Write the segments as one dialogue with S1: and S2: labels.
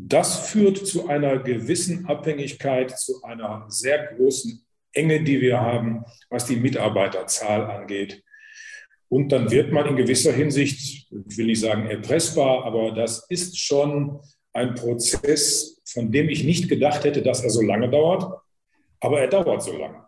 S1: Das führt zu einer gewissen Abhängigkeit, zu einer sehr großen Enge, die wir haben, was die Mitarbeiterzahl angeht. Und dann wird man in gewisser Hinsicht, ich will nicht sagen erpressbar, aber das ist schon ein Prozess, von dem ich nicht gedacht hätte, dass er so lange dauert. Aber er dauert so lange.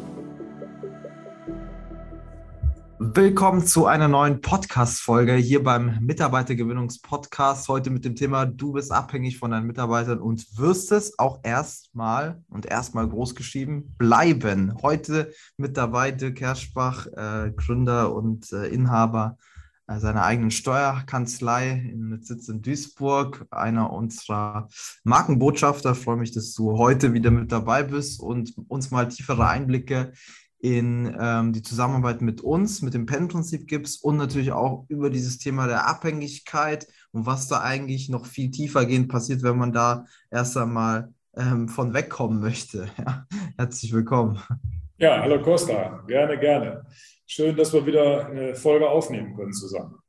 S2: Willkommen zu einer neuen Podcast-Folge hier beim Mitarbeitergewinnungspodcast. Heute mit dem Thema Du bist abhängig von deinen Mitarbeitern und wirst es auch erstmal und erstmal großgeschrieben bleiben. Heute mit dabei Dirk Herschbach, äh, Gründer und äh, Inhaber äh, seiner eigenen Steuerkanzlei mit Sitz in Duisburg, einer unserer Markenbotschafter. Freue mich, dass du heute wieder mit dabei bist und uns mal tiefere Einblicke in ähm, die Zusammenarbeit mit uns, mit dem PEN-Prinzip gibst und natürlich auch über dieses Thema der Abhängigkeit und was da eigentlich noch viel tiefergehend passiert, wenn man da erst einmal ähm, von wegkommen möchte. Ja. Herzlich willkommen.
S1: Ja, hallo Costa, gerne, gerne. Schön, dass wir wieder eine Folge aufnehmen können zusammen.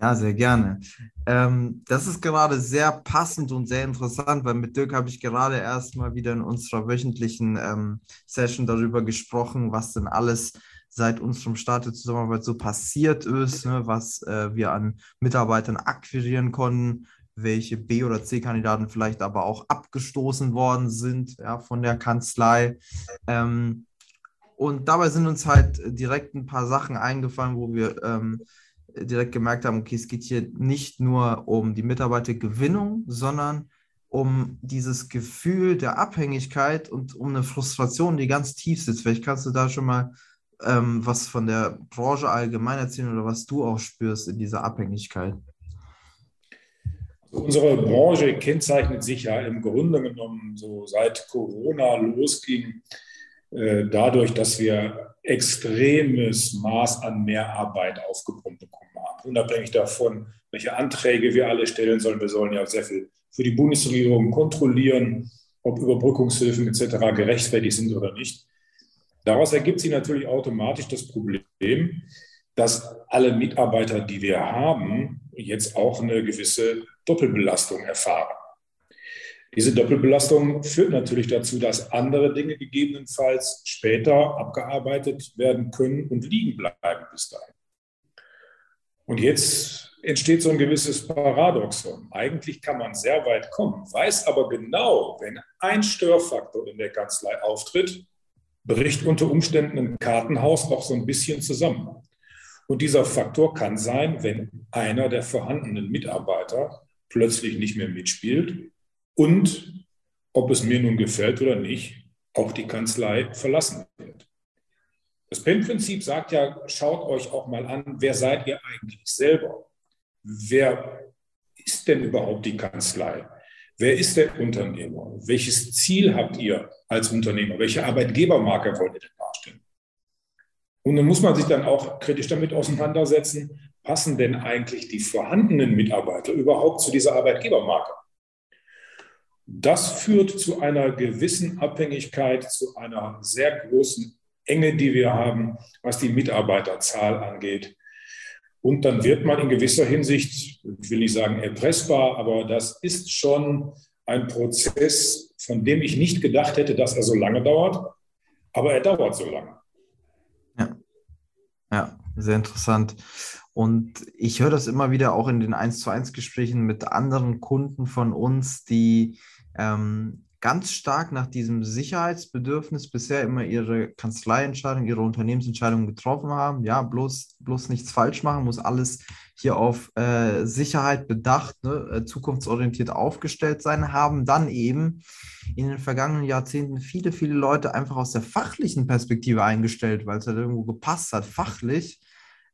S2: Ja, sehr gerne. Ähm, das ist gerade sehr passend und sehr interessant, weil mit Dirk habe ich gerade erst mal wieder in unserer wöchentlichen ähm, Session darüber gesprochen, was denn alles seit unserem Start der Zusammenarbeit so passiert ist, ne, was äh, wir an Mitarbeitern akquirieren konnten, welche B- oder C-Kandidaten vielleicht aber auch abgestoßen worden sind ja, von der Kanzlei. Ähm, und dabei sind uns halt direkt ein paar Sachen eingefallen, wo wir ähm, direkt gemerkt haben, okay, es geht hier nicht nur um die Mitarbeitergewinnung, sondern um dieses Gefühl der Abhängigkeit und um eine Frustration, die ganz tief sitzt. Vielleicht kannst du da schon mal ähm, was von der Branche allgemein erzählen oder was du auch spürst in dieser Abhängigkeit.
S1: Also unsere Branche kennzeichnet sich ja im Grunde genommen so seit Corona losging äh, dadurch, dass wir extremes Maß an Mehrarbeit aufgepumpt. Unabhängig davon, welche Anträge wir alle stellen sollen. Wir sollen ja sehr viel für die Bundesregierung kontrollieren, ob Überbrückungshilfen etc. gerechtfertigt sind oder nicht. Daraus ergibt sich natürlich automatisch das Problem, dass alle Mitarbeiter, die wir haben, jetzt auch eine gewisse Doppelbelastung erfahren. Diese Doppelbelastung führt natürlich dazu, dass andere Dinge gegebenenfalls später abgearbeitet werden können und liegen bleiben bis dahin. Und jetzt entsteht so ein gewisses Paradoxon. Eigentlich kann man sehr weit kommen, weiß aber genau, wenn ein Störfaktor in der Kanzlei auftritt, bricht unter Umständen ein Kartenhaus auch so ein bisschen zusammen. Und dieser Faktor kann sein, wenn einer der vorhandenen Mitarbeiter plötzlich nicht mehr mitspielt und, ob es mir nun gefällt oder nicht, auch die Kanzlei verlassen wird. Das PEN-Prinzip sagt ja, schaut euch auch mal an, wer seid ihr eigentlich selber? Wer ist denn überhaupt die Kanzlei? Wer ist der Unternehmer? Welches Ziel habt ihr als Unternehmer? Welche Arbeitgebermarke wollt ihr denn darstellen? Und dann muss man sich dann auch kritisch damit auseinandersetzen, passen denn eigentlich die vorhandenen Mitarbeiter überhaupt zu dieser Arbeitgebermarke? Das führt zu einer gewissen Abhängigkeit, zu einer sehr großen Enge, die wir haben, was die Mitarbeiterzahl angeht. Und dann wird man in gewisser Hinsicht, ich will nicht sagen erpressbar, aber das ist schon ein Prozess, von dem ich nicht gedacht hätte, dass er so lange dauert. Aber er dauert so lange.
S2: Ja, ja sehr interessant. Und ich höre das immer wieder auch in den 1 zu 1 Gesprächen mit anderen Kunden von uns, die ähm, ganz stark nach diesem Sicherheitsbedürfnis bisher immer ihre Kanzleientscheidung, ihre Unternehmensentscheidungen getroffen haben. Ja, bloß, bloß nichts falsch machen, muss alles hier auf äh, Sicherheit bedacht, ne, äh, zukunftsorientiert aufgestellt sein, haben dann eben in den vergangenen Jahrzehnten viele, viele Leute einfach aus der fachlichen Perspektive eingestellt, weil es halt irgendwo gepasst hat, fachlich,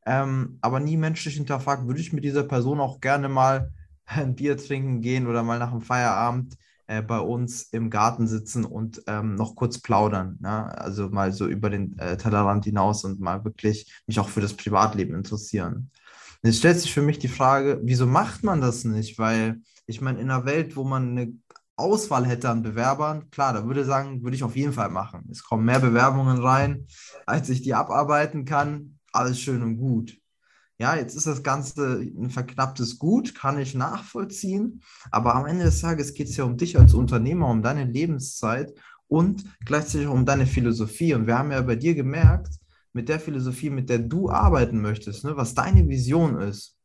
S2: ähm, aber nie menschlich hinterfragt, würde ich mit dieser Person auch gerne mal ein Bier trinken gehen oder mal nach dem Feierabend äh, bei uns im Garten sitzen und ähm, noch kurz plaudern. Ne? Also mal so über den äh, Tellerrand hinaus und mal wirklich mich auch für das Privatleben interessieren. Und jetzt stellt sich für mich die Frage, wieso macht man das nicht? Weil ich meine, in einer Welt, wo man eine Auswahl hätte an Bewerbern, klar, da würde ich sagen, würde ich auf jeden Fall machen. Es kommen mehr Bewerbungen rein, als ich die abarbeiten kann. Alles schön und gut. Ja, jetzt ist das Ganze ein verknapptes Gut, kann ich nachvollziehen. Aber am Ende des Tages geht es ja um dich als Unternehmer, um deine Lebenszeit und gleichzeitig um deine Philosophie. Und wir haben ja bei dir gemerkt, mit der Philosophie, mit der du arbeiten möchtest, ne, was deine Vision ist.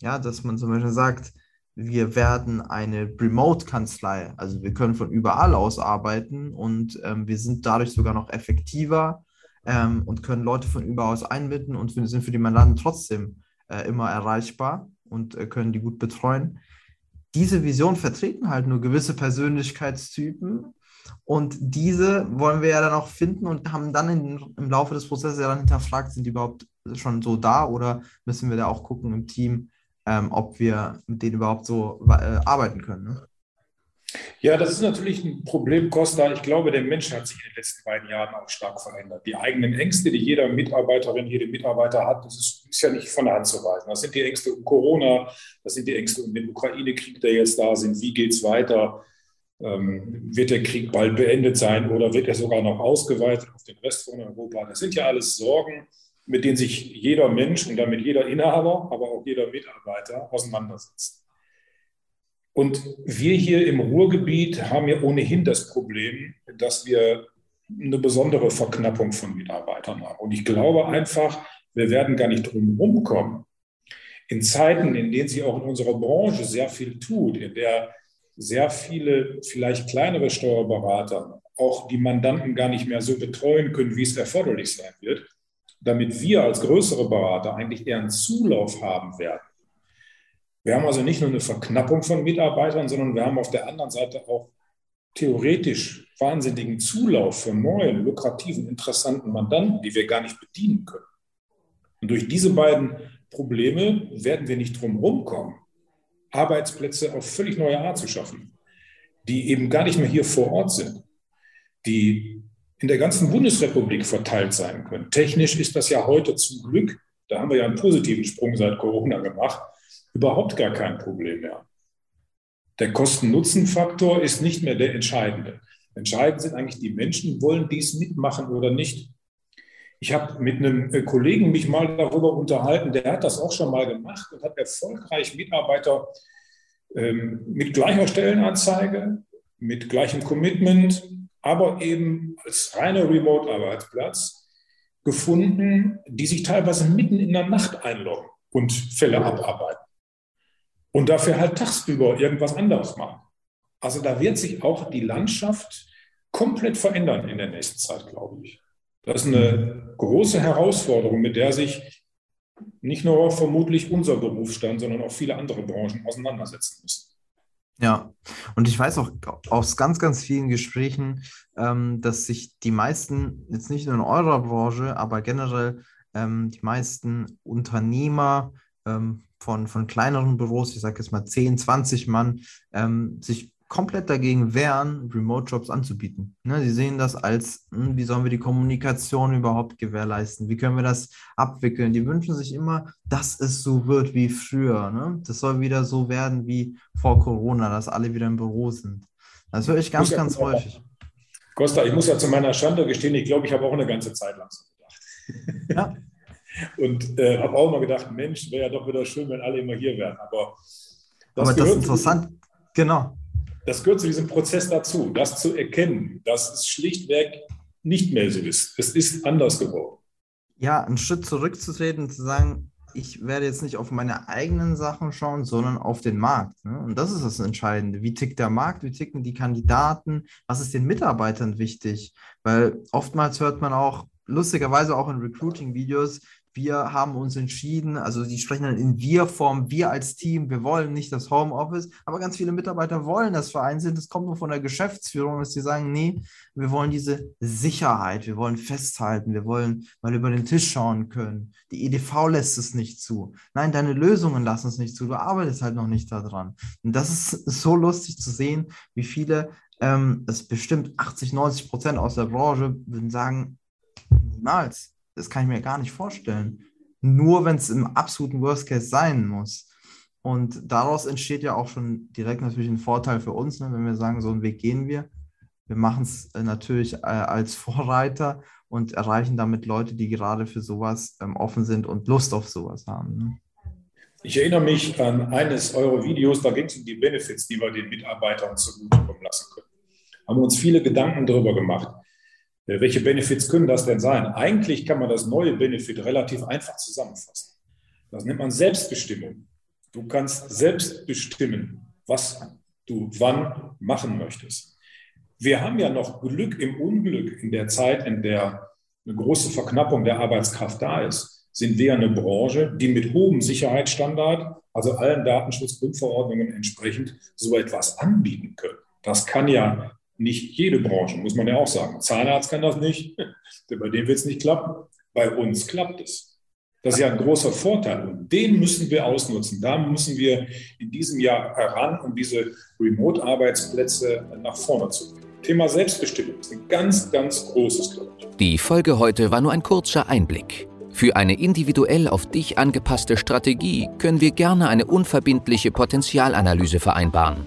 S2: Ja, dass man zum Beispiel sagt, wir werden eine Remote-Kanzlei. Also wir können von überall aus arbeiten und ähm, wir sind dadurch sogar noch effektiver ähm, und können Leute von überall aus einbinden und sind für die Mandanten trotzdem äh, immer erreichbar und äh, können die gut betreuen. Diese Vision vertreten halt nur gewisse Persönlichkeitstypen und diese wollen wir ja dann auch finden und haben dann in, im Laufe des Prozesses ja dann hinterfragt, sind die überhaupt schon so da oder müssen wir da auch gucken im Team, ähm, ob wir mit denen überhaupt so äh, arbeiten können. Ne?
S1: Ja, das ist natürlich ein Problem, Costa. Ich glaube, der Mensch hat sich in den letzten beiden Jahren auch stark verändert. Die eigenen Ängste, die jeder Mitarbeiterin, jede Mitarbeiter hat, das ist, ist ja nicht von der Hand zu weisen. Das sind die Ängste um Corona, das sind die Ängste um den Ukraine-Krieg, der jetzt da sind. Wie geht es weiter? Ähm, wird der Krieg bald beendet sein oder wird er sogar noch ausgeweitet auf den Rest von Europa? Das sind ja alles Sorgen, mit denen sich jeder Mensch und damit jeder Inhaber, aber auch jeder Mitarbeiter auseinandersetzt. Und wir hier im Ruhrgebiet haben ja ohnehin das Problem, dass wir eine besondere Verknappung von Mitarbeitern haben. Und ich glaube einfach, wir werden gar nicht drum rumkommen. In Zeiten, in denen sich auch in unserer Branche sehr viel tut, in der sehr viele, vielleicht kleinere Steuerberater auch die Mandanten gar nicht mehr so betreuen können, wie es erforderlich sein wird, damit wir als größere Berater eigentlich eher einen Zulauf haben werden wir haben also nicht nur eine Verknappung von Mitarbeitern, sondern wir haben auf der anderen Seite auch theoretisch wahnsinnigen Zulauf für neue, lukrativen, interessanten Mandanten, die wir gar nicht bedienen können. Und durch diese beiden Probleme werden wir nicht drum kommen, Arbeitsplätze auf völlig neue Art zu schaffen, die eben gar nicht mehr hier vor Ort sind, die in der ganzen Bundesrepublik verteilt sein können. Technisch ist das ja heute zum Glück, da haben wir ja einen positiven Sprung seit Corona gemacht, überhaupt gar kein Problem mehr. Der Kosten-Nutzen-Faktor ist nicht mehr der entscheidende. Entscheidend sind eigentlich die Menschen, wollen dies mitmachen oder nicht. Ich habe mit einem äh, Kollegen mich mal darüber unterhalten, der hat das auch schon mal gemacht und hat erfolgreich Mitarbeiter ähm, mit gleicher Stellenanzeige, mit gleichem Commitment, aber eben als reiner Remote-Arbeitsplatz gefunden, die sich teilweise mitten in der Nacht einloggen und Fälle abarbeiten und dafür halt tagsüber irgendwas anderes machen. Also da wird sich auch die Landschaft komplett verändern in der nächsten Zeit, glaube ich. Das ist eine große Herausforderung, mit der sich nicht nur vermutlich unser Berufsstand, sondern auch viele andere Branchen auseinandersetzen müssen.
S2: Ja, und ich weiß auch aus ganz, ganz vielen Gesprächen, ähm, dass sich die meisten, jetzt nicht nur in eurer Branche, aber generell ähm, die meisten Unternehmer, ähm, von, von kleineren Büros, ich sage jetzt mal 10, 20 Mann, ähm, sich komplett dagegen wehren, Remote-Jobs anzubieten. Ne, sie sehen das als, hm, wie sollen wir die Kommunikation überhaupt gewährleisten? Wie können wir das abwickeln? Die wünschen sich immer, dass es so wird wie früher. Ne? Das soll wieder so werden wie vor Corona, dass alle wieder im Büro sind. Das höre ich ganz, ich ganz häufig.
S1: Costa, ich muss ja zu meiner Schande gestehen, ich glaube, ich habe auch eine ganze Zeit lang so gedacht. Ja. Und äh, habe auch mal gedacht, Mensch, wäre ja doch wieder schön, wenn alle immer hier wären. Aber
S2: das, Aber das ist interessant, genau.
S1: Das gehört zu diesem Prozess dazu, das zu erkennen, dass es schlichtweg nicht mehr so ist. Es ist anders geworden.
S2: Ja, einen Schritt zurückzutreten und zu sagen, ich werde jetzt nicht auf meine eigenen Sachen schauen, sondern auf den Markt. Ne? Und das ist das Entscheidende. Wie tickt der Markt? Wie ticken die Kandidaten? Was ist den Mitarbeitern wichtig? Weil oftmals hört man auch, lustigerweise auch in Recruiting-Videos, wir haben uns entschieden, also die sprechen dann in Wir-Form, wir als Team, wir wollen nicht das Homeoffice, aber ganz viele Mitarbeiter wollen das Verein sind. Das kommt nur von der Geschäftsführung, dass sie sagen, nee, wir wollen diese Sicherheit, wir wollen festhalten, wir wollen mal über den Tisch schauen können. Die EDV lässt es nicht zu. Nein, deine Lösungen lassen es nicht zu. Du arbeitest halt noch nicht daran. Und das ist so lustig zu sehen, wie viele, ähm, das bestimmt 80, 90 Prozent aus der Branche würden sagen, niemals das kann ich mir gar nicht vorstellen. Nur wenn es im absoluten Worst Case sein muss. Und daraus entsteht ja auch schon direkt natürlich ein Vorteil für uns, ne, wenn wir sagen, so einen Weg gehen wir. Wir machen es äh, natürlich äh, als Vorreiter und erreichen damit Leute, die gerade für sowas ähm, offen sind und Lust auf sowas haben. Ne?
S1: Ich erinnere mich an eines eurer Videos, da ging es um die Benefits, die wir den Mitarbeitern zugutekommen lassen können. Haben uns viele Gedanken darüber gemacht. Äh, welche Benefits können das denn sein? Eigentlich kann man das neue Benefit relativ einfach zusammenfassen. Das nennt man Selbstbestimmung. Du kannst selbst bestimmen, was du wann machen möchtest. Wir haben ja noch Glück im Unglück in der Zeit, in der eine große Verknappung der Arbeitskraft da ist, sind wir eine Branche, die mit hohem Sicherheitsstandard, also allen Datenschutzgrundverordnungen entsprechend, so etwas anbieten können. Das kann ja nicht jede Branche, muss man ja auch sagen. Zahnarzt kann das nicht, bei dem wird es nicht klappen. Bei uns klappt es. Das ist ja ein großer Vorteil und den müssen wir ausnutzen. Da müssen wir in diesem Jahr heran, um diese Remote-Arbeitsplätze nach vorne zu bringen. Thema Selbstbestimmung ist ein ganz, ganz großes, glaube.
S3: Die Folge heute war nur ein kurzer Einblick. Für eine individuell auf dich angepasste Strategie können wir gerne eine unverbindliche Potenzialanalyse vereinbaren.